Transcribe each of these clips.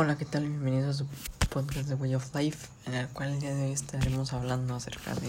Hola, ¿qué tal? Bienvenidos a su podcast de Way of Life, en el cual el día de hoy estaremos hablando acerca de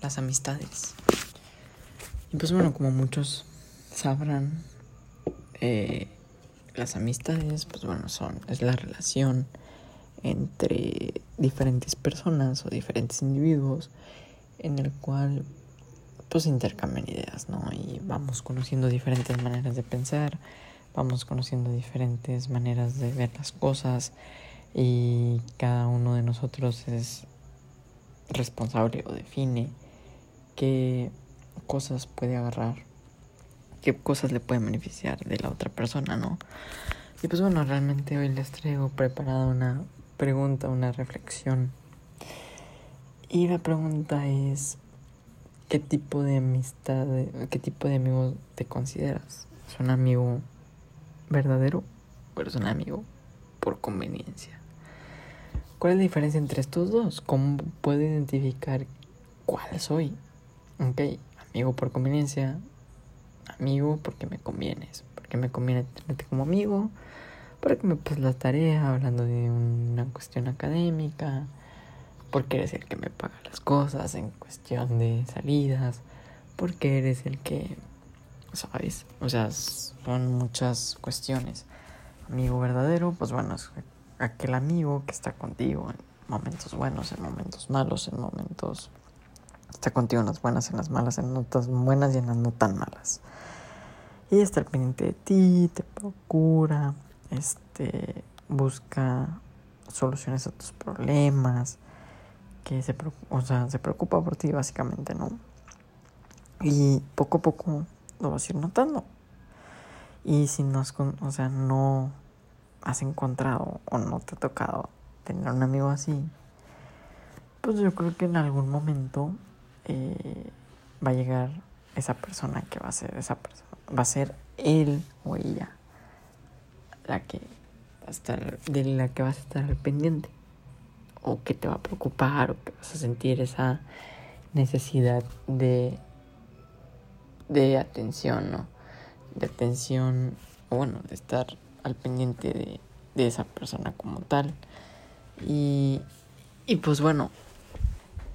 las amistades. Y pues bueno, como muchos sabrán, eh, las amistades, pues bueno, son, es la relación entre diferentes personas o diferentes individuos en el cual pues intercambian ideas, ¿no? Y vamos conociendo diferentes maneras de pensar, vamos conociendo diferentes maneras de ver las cosas y cada uno de nosotros es responsable o define qué cosas puede agarrar, qué cosas le pueden beneficiar de la otra persona, ¿no? Y pues bueno, realmente hoy les traigo preparada una pregunta, una reflexión. Y la pregunta es, ¿qué tipo de amistad, qué tipo de amigo te consideras? ¿Es un amigo verdadero o eres un amigo por conveniencia. ¿Cuál es la diferencia entre estos dos? ¿Cómo puedo identificar cuál soy? Ok, amigo por conveniencia, amigo porque me convienes, porque me conviene tenerte como amigo, porque me pues la tarea hablando de una cuestión académica, porque eres el que me paga las cosas en cuestión de salidas, porque eres el que ¿sabes? O sea, son muchas cuestiones. Amigo verdadero, pues bueno, es aquel amigo que está contigo en momentos buenos, en momentos malos, en momentos... Está contigo en las buenas, en las malas, en notas buenas y en las no tan malas. Y está al pendiente de ti, te procura, este, busca soluciones a tus problemas, que se, o sea, se preocupa por ti básicamente, ¿no? Y poco a poco vas a ir notando. Y si no has, o sea, no has encontrado o no te ha tocado tener un amigo así, pues yo creo que en algún momento eh, va a llegar esa persona que va a ser esa persona, va a ser él o ella la que va a estar, de la que vas a estar al pendiente o que te va a preocupar o que vas a sentir esa necesidad de de atención, ¿no? De atención, bueno, de estar al pendiente de, de esa persona como tal. Y, y pues bueno,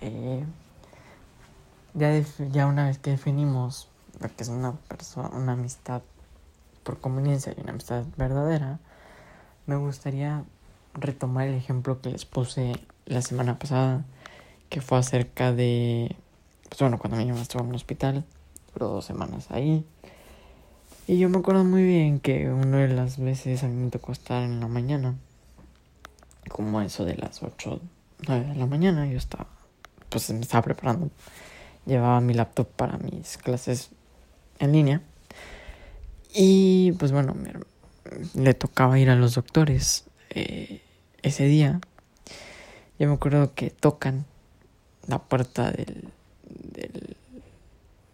eh, ya, ya una vez que definimos lo que es una persona, una amistad por conveniencia y una amistad verdadera, me gustaría retomar el ejemplo que les puse la semana pasada, que fue acerca de, pues bueno, cuando mi mamá estuvo en un hospital dos semanas ahí. Y yo me acuerdo muy bien que una de las veces a mí me tocó estar en la mañana, como eso de las 8, 9 de la mañana, yo estaba, pues me estaba preparando, llevaba mi laptop para mis clases en línea. Y pues bueno, le tocaba ir a los doctores eh, ese día. Yo me acuerdo que tocan la puerta del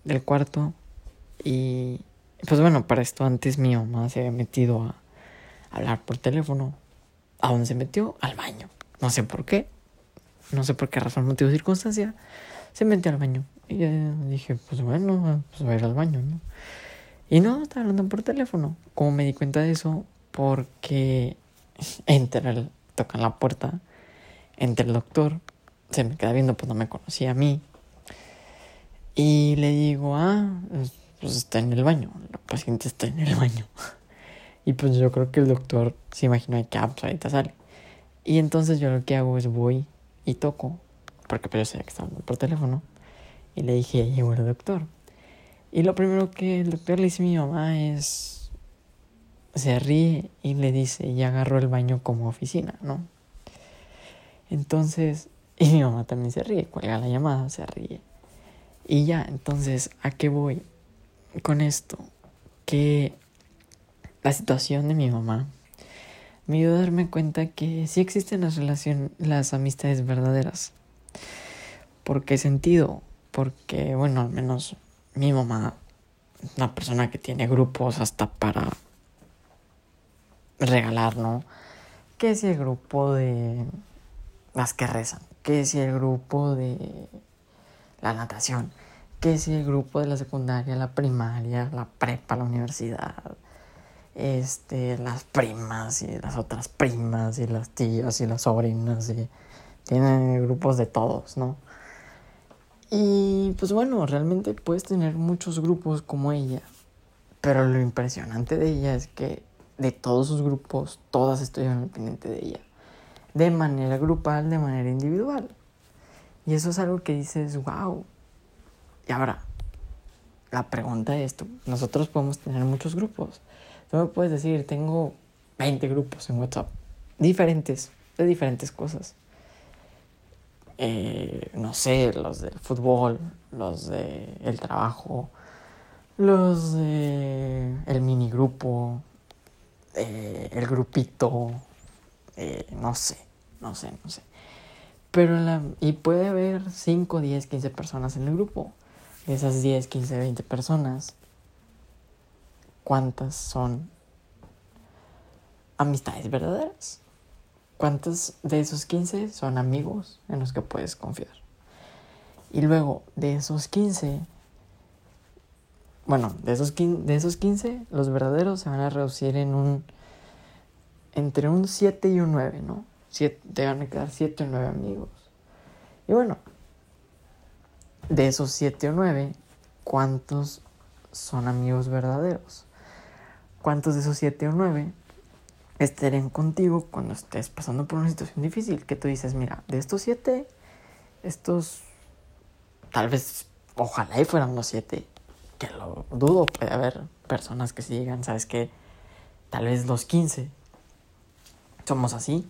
del cuarto y pues bueno, para esto antes mi mamá se había metido a hablar por teléfono. ¿A dónde se metió? Al baño. No sé por qué. No sé por qué razón, motivo circunstancia. Se metió al baño. Y dije, pues bueno, pues va a ir al baño, ¿no? Y no, estaba hablando por teléfono. Como me di cuenta de eso, porque entra, el, tocan la puerta, entra el doctor, se me queda viendo, pues no me conocía a mí. Y le digo, ah, pues está en el baño, la paciente está en el baño. Y pues yo creo que el doctor se imagina que, ah, pues ahorita sale. Y entonces yo lo que hago es voy y toco, porque pero pues, yo sabía que estaba por teléfono. Y le dije, llegó el doctor. Y lo primero que el doctor le dice a mi mamá es, se ríe y le dice, ya agarró el baño como oficina, ¿no? Entonces, y mi mamá también se ríe, cuelga la llamada, se ríe. Y ya, entonces, ¿a qué voy con esto? Que la situación de mi mamá me ayudó a darme cuenta que sí existen las relaciones, las amistades verdaderas. ¿Por qué sentido? Porque, bueno, al menos mi mamá, una persona que tiene grupos hasta para regalar, ¿no? ¿Qué es el grupo de las que rezan? ¿Qué es el grupo de la natación, que si el grupo de la secundaria, la primaria, la prepa, la universidad, este, las primas y las otras primas y las tías y las sobrinas y tienen grupos de todos, ¿no? Y pues bueno, realmente puedes tener muchos grupos como ella, pero lo impresionante de ella es que de todos sus grupos, todas estuvieron pendiente de ella, de manera grupal, de manera individual. Y eso es algo que dices, wow. Y ahora, la pregunta es, nosotros podemos tener muchos grupos, Tú me puedes decir, tengo 20 grupos en WhatsApp, diferentes, de diferentes cosas. Eh, no sé, los del fútbol, los del el trabajo, los de el minigrupo, eh, el grupito, eh, no sé, no sé, no sé. Pero la, y puede haber 5, 10, 15 personas en el grupo. Esas 10, 15, 20 personas cuántas son amistades verdaderas. ¿Cuántos de esos 15 son amigos en los que puedes confiar? Y luego, de esos 15, bueno, de esos 15, de esos 15 los verdaderos se van a reducir en un, entre un 7 y un 9, ¿no? Te van a quedar 7 o 9 amigos. Y bueno, de esos 7 o 9, ¿cuántos son amigos verdaderos? cuántos de esos siete o nueve estarían contigo cuando estés pasando por una situación difícil. Que tú dices, mira, de estos siete, estos tal vez, ojalá y fueran los siete, que lo dudo, puede haber personas que sí digan, sabes que tal vez los quince somos así,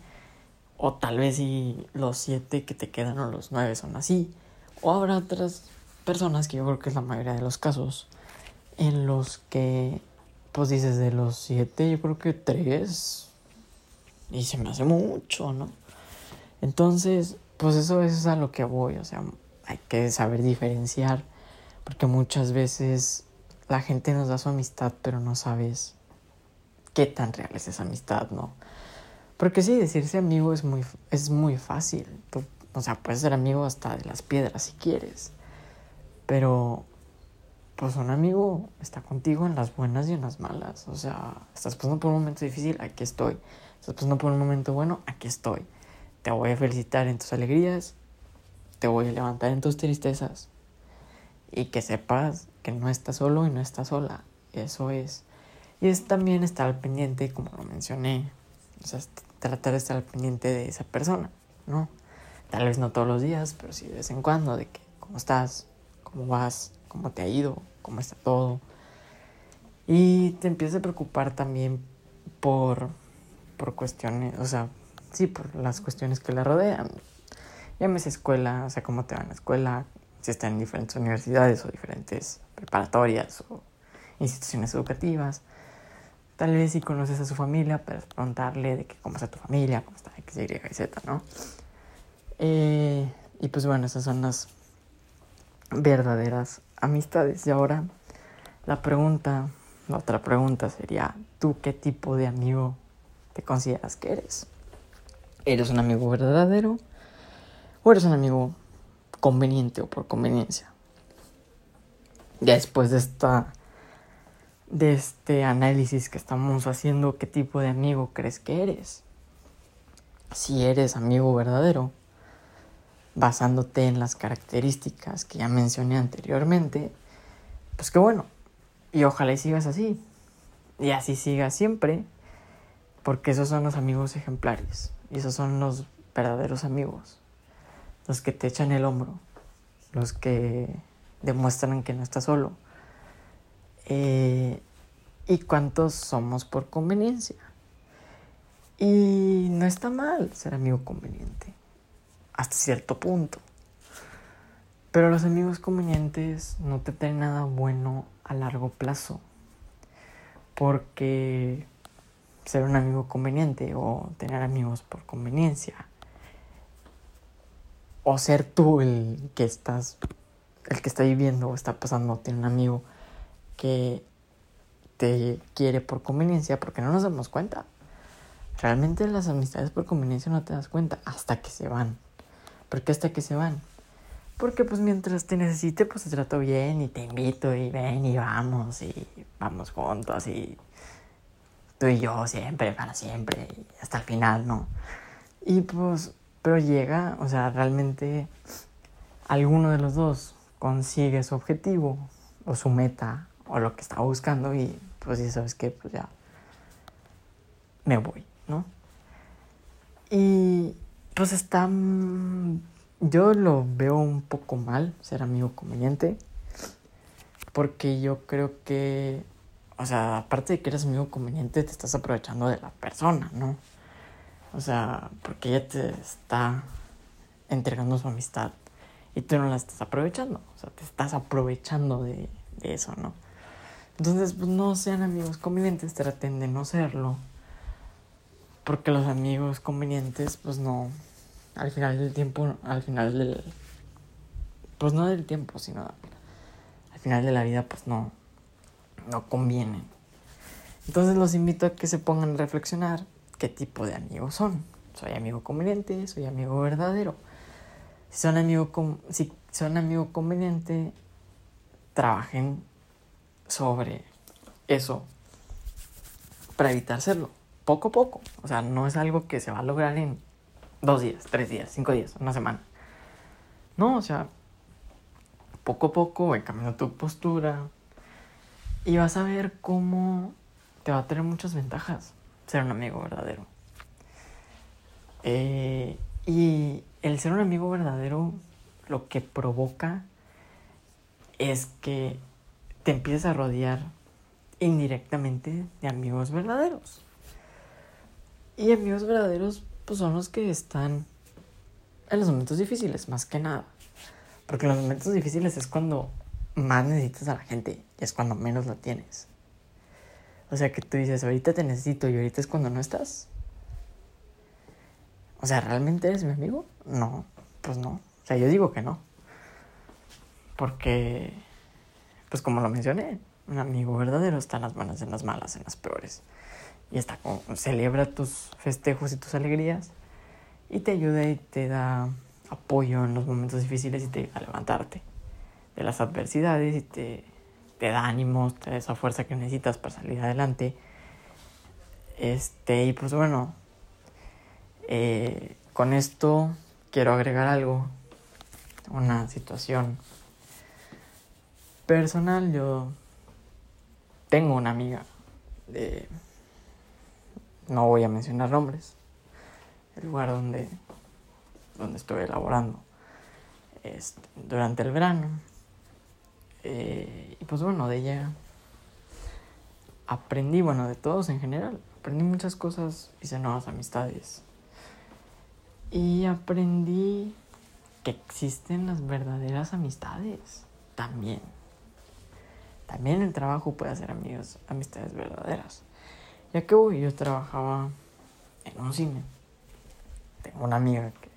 o tal vez si los siete que te quedan o los nueve son así, o habrá otras personas que yo creo que es la mayoría de los casos en los que pues dices, de los siete, yo creo que tres. Y se me hace mucho, ¿no? Entonces, pues eso, es a lo que voy. O sea, hay que saber diferenciar. Porque muchas veces la gente nos da su amistad, pero no sabes qué tan real es esa amistad, ¿no? Porque sí, decirse amigo es muy, es muy fácil. o sea, puedes ser amigo hasta de las piedras si quieres. Pero pues un amigo está contigo en las buenas y en las malas. O sea, estás pasando por un momento difícil, aquí estoy. Estás pasando por un momento bueno, aquí estoy. Te voy a felicitar en tus alegrías, te voy a levantar en tus tristezas. Y que sepas que no estás solo y no estás sola. Eso es. Y es también estar al pendiente, como lo mencioné. O sea, tratar de estar al pendiente de esa persona, ¿no? Tal vez no todos los días, pero sí de vez en cuando, de que, ¿cómo estás? ¿Cómo vas? cómo te ha ido, cómo está todo. Y te empiezas a preocupar también por, por cuestiones, o sea, sí, por las cuestiones que la rodean. Llámese escuela, o sea, cómo te va en la escuela, si está en diferentes universidades o diferentes preparatorias o instituciones educativas. Tal vez si conoces a su familia, puedes preguntarle de que cómo está tu familia, cómo está X, Y, Z, ¿no? Eh, y pues bueno, esas son las verdaderas amistades. Y ahora la pregunta, la otra pregunta sería, ¿tú qué tipo de amigo te consideras que eres? ¿Eres un amigo verdadero o eres un amigo conveniente o por conveniencia? Ya después de esta de este análisis que estamos haciendo, ¿qué tipo de amigo crees que eres? Si eres amigo verdadero, basándote en las características que ya mencioné anteriormente, pues que bueno, y ojalá y sigas así, y así sigas siempre, porque esos son los amigos ejemplares, y esos son los verdaderos amigos, los que te echan el hombro, los que demuestran que no estás solo. Eh, y cuántos somos por conveniencia. Y no está mal ser amigo conveniente hasta cierto punto. Pero los amigos convenientes no te traen nada bueno a largo plazo. Porque ser un amigo conveniente o tener amigos por conveniencia o ser tú el que estás el que está viviendo o está pasando tiene un amigo que te quiere por conveniencia porque no nos damos cuenta. Realmente las amistades por conveniencia no te das cuenta hasta que se van. ¿Por qué hasta que se van? Porque pues mientras te necesite, pues te trato bien y te invito y ven y vamos y vamos juntos y tú y yo siempre, para siempre, hasta el final, ¿no? Y pues, pero llega, o sea, realmente alguno de los dos consigue su objetivo o su meta o lo que estaba buscando y pues ya sabes que pues ya me voy, ¿no? Y pues está... Mm, yo lo veo un poco mal ser amigo conveniente. Porque yo creo que... O sea, aparte de que eres amigo conveniente, te estás aprovechando de la persona, ¿no? O sea, porque ella te está entregando su amistad y tú no la estás aprovechando. O sea, te estás aprovechando de, de eso, ¿no? Entonces, pues no sean amigos convenientes, traten de no serlo. Porque los amigos convenientes, pues no. Al final del tiempo, al final del. Pues no del tiempo, sino al final de la vida, pues no. No convienen. Entonces los invito a que se pongan a reflexionar qué tipo de amigos son. Soy amigo conveniente, soy amigo verdadero. Si son amigo, si son amigo conveniente, trabajen sobre eso para evitar serlo poco a poco. O sea, no es algo que se va a lograr en dos días, tres días, cinco días, una semana. No, o sea, poco a poco cambiando tu postura y vas a ver cómo te va a tener muchas ventajas ser un amigo verdadero. Eh, y el ser un amigo verdadero lo que provoca es que te empieces a rodear indirectamente de amigos verdaderos. Y amigos verdaderos pues son los que están en los momentos difíciles, más que nada. Porque en los momentos difíciles es cuando más necesitas a la gente y es cuando menos la tienes. O sea que tú dices, ahorita te necesito y ahorita es cuando no estás. O sea, ¿realmente eres mi amigo? No, pues no. O sea, yo digo que no. Porque, pues como lo mencioné, un amigo verdadero está en las buenas, en las malas, en las peores y está como, celebra tus festejos y tus alegrías y te ayuda y te da apoyo en los momentos difíciles y te ayuda a levantarte de las adversidades y te, te da ánimos, te da esa fuerza que necesitas para salir adelante. Este, y pues bueno, eh, con esto quiero agregar algo, una situación personal. Yo tengo una amiga de no voy a mencionar nombres, el lugar donde, donde estoy elaborando durante el verano. Eh, y pues bueno, de ella aprendí, bueno, de todos en general, aprendí muchas cosas, hice nuevas amistades. Y aprendí que existen las verdaderas amistades también. También el trabajo puede hacer amigos, amistades verdaderas. Ya que voy, yo trabajaba en un cine. Tengo una amiga que.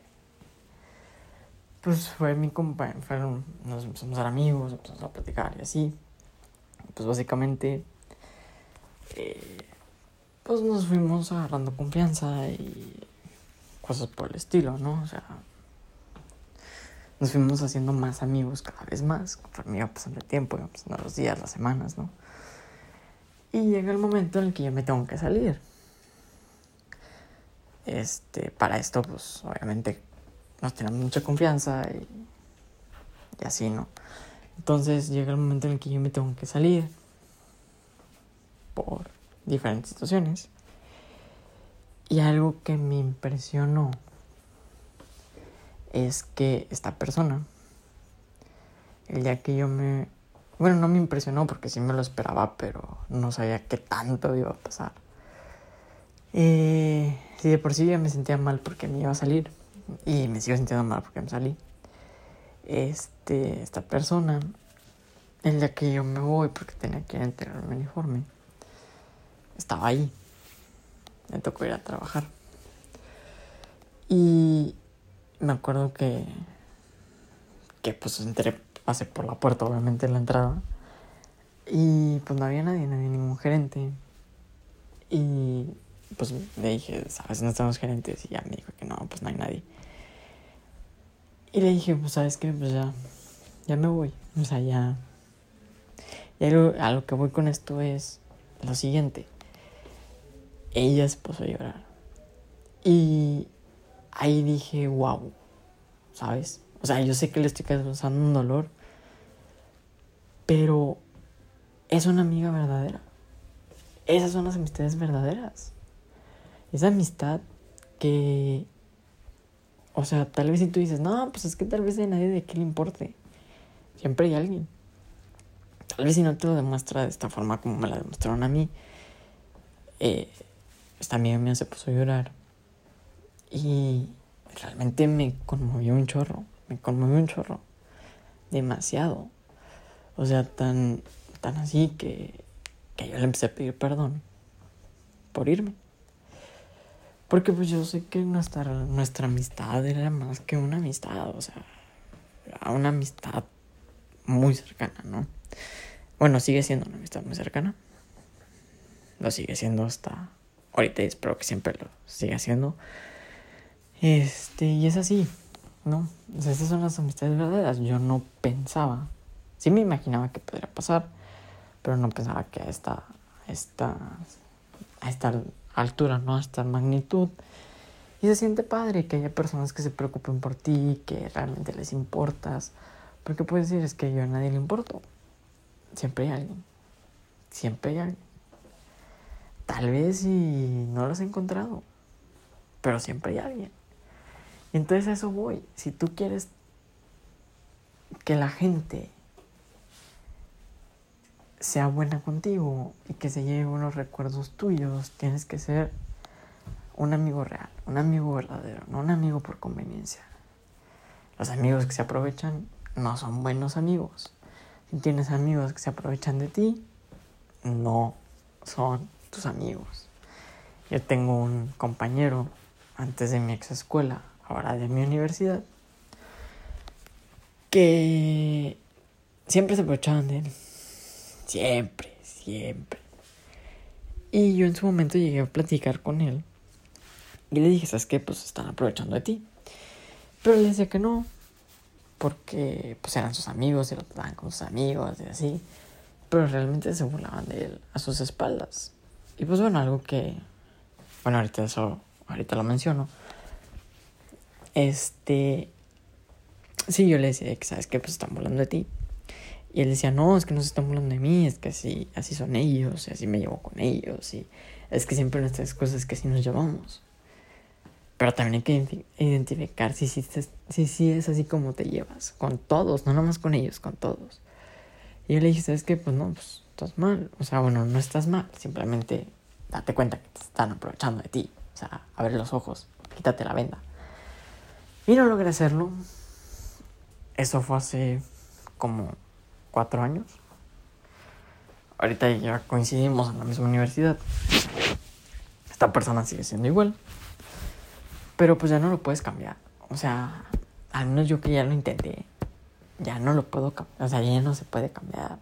Pues fue mi compañera. Nos empezamos a ser amigos, empezamos a platicar y así. Pues básicamente. Eh, pues nos fuimos agarrando confianza y cosas por el estilo, ¿no? O sea, nos fuimos haciendo más amigos cada vez más, conforme iba pasando el tiempo, iba pasando los días, las semanas, ¿no? Y llega el momento en el que yo me tengo que salir. Este, para esto, pues obviamente nos tenemos mucha confianza y, y así, ¿no? Entonces llega el momento en el que yo me tengo que salir por diferentes situaciones. Y algo que me impresionó es que esta persona, el día que yo me bueno, no me impresionó porque sí me lo esperaba, pero no sabía qué tanto iba a pasar. Eh, sí, de por sí ya me sentía mal porque me iba a salir. Y me sigo sintiendo mal porque me salí. Este, esta persona, el día que yo me voy porque tenía que entregar mi uniforme, estaba ahí. Me tocó ir a trabajar. Y me acuerdo que, que pues entré pasé por la puerta, obviamente, en la entrada. Y pues no había nadie, no había ningún gerente. Y pues le dije, ¿sabes están los gerentes? Y ya me dijo que no, pues no hay nadie. Y le dije, pues sabes qué, pues ya, ya me voy. O sea, ya... Y a lo que voy con esto es lo siguiente. ella se puso a llorar. Y ahí dije, wow, ¿sabes? O sea, yo sé que le estoy causando un dolor, pero es una amiga verdadera. Esas son las amistades verdaderas. Esa amistad que, o sea, tal vez si tú dices, no, pues es que tal vez a nadie de qué le importe. Siempre hay alguien. Tal vez si no te lo demuestra de esta forma como me la demostraron a mí, eh, esta amiga mía se puso a llorar. Y realmente me conmovió un chorro. Me conmovió un chorro. Demasiado. O sea, tan, tan así que, que yo le empecé a pedir perdón por irme. Porque pues yo sé que nuestra, nuestra amistad era más que una amistad, o sea, era una amistad muy cercana, ¿no? Bueno, sigue siendo una amistad muy cercana. Lo sigue siendo hasta ahorita y espero que siempre lo siga siendo. Este, y es así, ¿no? O sea, estas son las amistades verdaderas. Yo no pensaba, sí me imaginaba que podría pasar, pero no pensaba que a esta, esta, a esta altura, ¿no? A esta magnitud. Y se siente padre que haya personas que se preocupen por ti, que realmente les importas. Porque puedes decir, es que yo a nadie le importo. Siempre hay alguien. Siempre hay alguien. Tal vez si no lo has encontrado. Pero siempre hay alguien. Entonces eso voy. Si tú quieres que la gente sea buena contigo y que se lleve unos recuerdos tuyos, tienes que ser un amigo real, un amigo verdadero, no un amigo por conveniencia. Los amigos que se aprovechan no son buenos amigos. Si tienes amigos que se aprovechan de ti, no son tus amigos. Yo tengo un compañero antes de mi ex escuela, ahora de mi universidad, que siempre se aprovechaban de él. Siempre, siempre. Y yo en su momento llegué a platicar con él. Y le dije, ¿sabes qué? Pues están aprovechando de ti. Pero le decía que no. Porque pues eran sus amigos y lo trataban con sus amigos y así. Pero realmente se burlaban de él a sus espaldas. Y pues bueno, algo que... Bueno, ahorita eso... Ahorita lo menciono. Este... Sí, yo le decía que, ¿sabes qué? Pues están burlando de ti. Y él decía, no, es que no se están burlando de mí, es que así, así son ellos, así me llevo con ellos, y es que siempre nuestras cosas es que así nos llevamos. Pero también hay que identificar si sí si, es así como te llevas, con todos, no nomás con ellos, con todos. Y yo le dije, ¿sabes qué? Pues no, pues estás mal. O sea, bueno, no estás mal, simplemente date cuenta que te están aprovechando de ti. O sea, abre los ojos, quítate la venda. Y no logré hacerlo. Eso fue hace como cuatro años. Ahorita ya coincidimos en la misma universidad. Esta persona sigue siendo igual. Pero pues ya no lo puedes cambiar. O sea, al menos yo que ya lo intenté, ya no lo puedo cambiar. O sea, ya no se puede cambiar.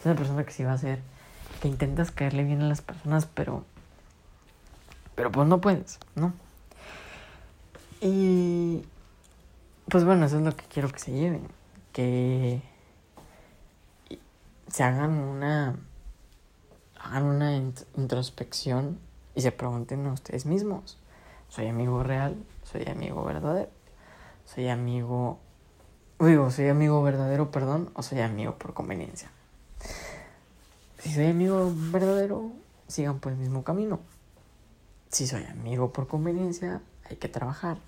Es una persona que sí va a ser, que intentas caerle bien a las personas, pero... Pero pues no puedes, ¿no? Y... Pues bueno, eso es lo que quiero que se lleven. Que se hagan una hagan una introspección y se pregunten a ustedes mismos, ¿soy amigo real? ¿Soy amigo verdadero? ¿Soy amigo digo, soy amigo verdadero, perdón, o soy amigo por conveniencia? Si soy amigo verdadero, sigan por el mismo camino. Si soy amigo por conveniencia, hay que trabajar.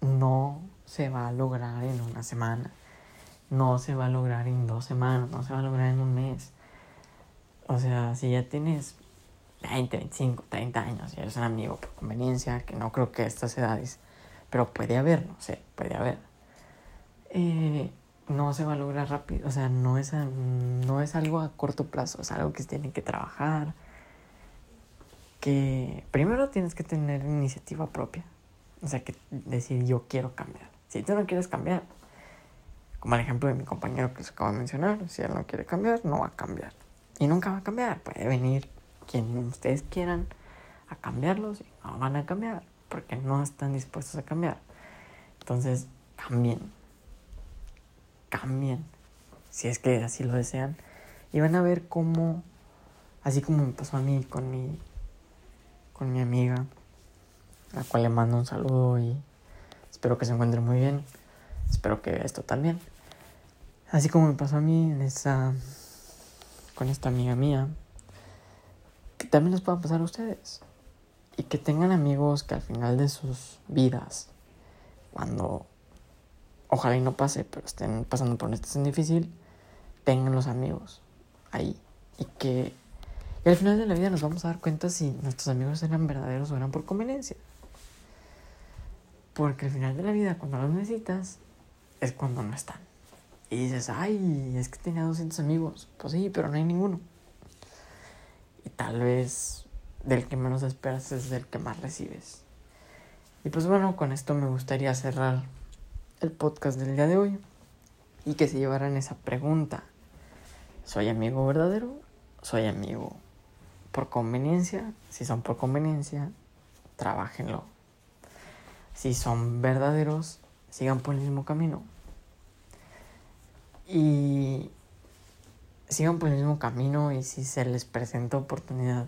No se va a lograr en una semana no se va a lograr en dos semanas, no se va a lograr en un mes. O sea, si ya tienes 20, 25, 30 años y eres un amigo por conveniencia, que no creo que a estas edades, pero puede haber, no sé, puede haber. Eh, no se va a lograr rápido, o sea, no es, no es algo a corto plazo, es algo que se tiene que trabajar. Que primero tienes que tener iniciativa propia, o sea, que decir yo quiero cambiar. Si tú no quieres cambiar, como el ejemplo de mi compañero que se acaba de mencionar, si él no quiere cambiar, no va a cambiar. Y nunca va a cambiar. Puede venir quien ustedes quieran a cambiarlos y no van a cambiar porque no están dispuestos a cambiar. Entonces, cambien. Cambien. Si es que así lo desean. Y van a ver cómo, así como me pasó a mí con mi, con mi amiga, la cual le mando un saludo y espero que se encuentre muy bien. Espero que esto también. Así como me pasó a mí en esa, con esta amiga mía, que también les pueda pasar a ustedes. Y que tengan amigos que al final de sus vidas, cuando ojalá y no pase, pero estén pasando por una situación difícil, tengan los amigos ahí. Y que y al final de la vida nos vamos a dar cuenta si nuestros amigos eran verdaderos o eran por conveniencia. Porque al final de la vida, cuando los necesitas, es cuando no están. Y dices, ay, es que tenía 200 amigos. Pues sí, pero no hay ninguno. Y tal vez del que menos esperas es del que más recibes. Y pues bueno, con esto me gustaría cerrar el podcast del día de hoy. Y que se llevaran esa pregunta. ¿Soy amigo verdadero? ¿Soy amigo por conveniencia? Si son por conveniencia, trabajenlo. Si son verdaderos, sigan por el mismo camino. Y sigan por el mismo camino y si se les presenta oportunidad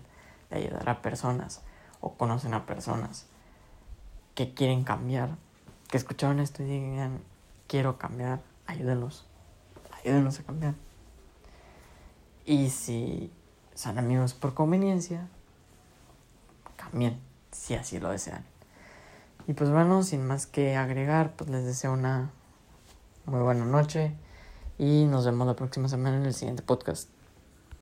de ayudar a personas o conocen a personas que quieren cambiar, que escucharon esto y digan, quiero cambiar, ayúdenlos, ayúdenlos a cambiar. Y si son amigos por conveniencia, cambien, si así lo desean. Y pues bueno, sin más que agregar, pues les deseo una muy buena noche y nos vemos la próxima semana en el siguiente podcast.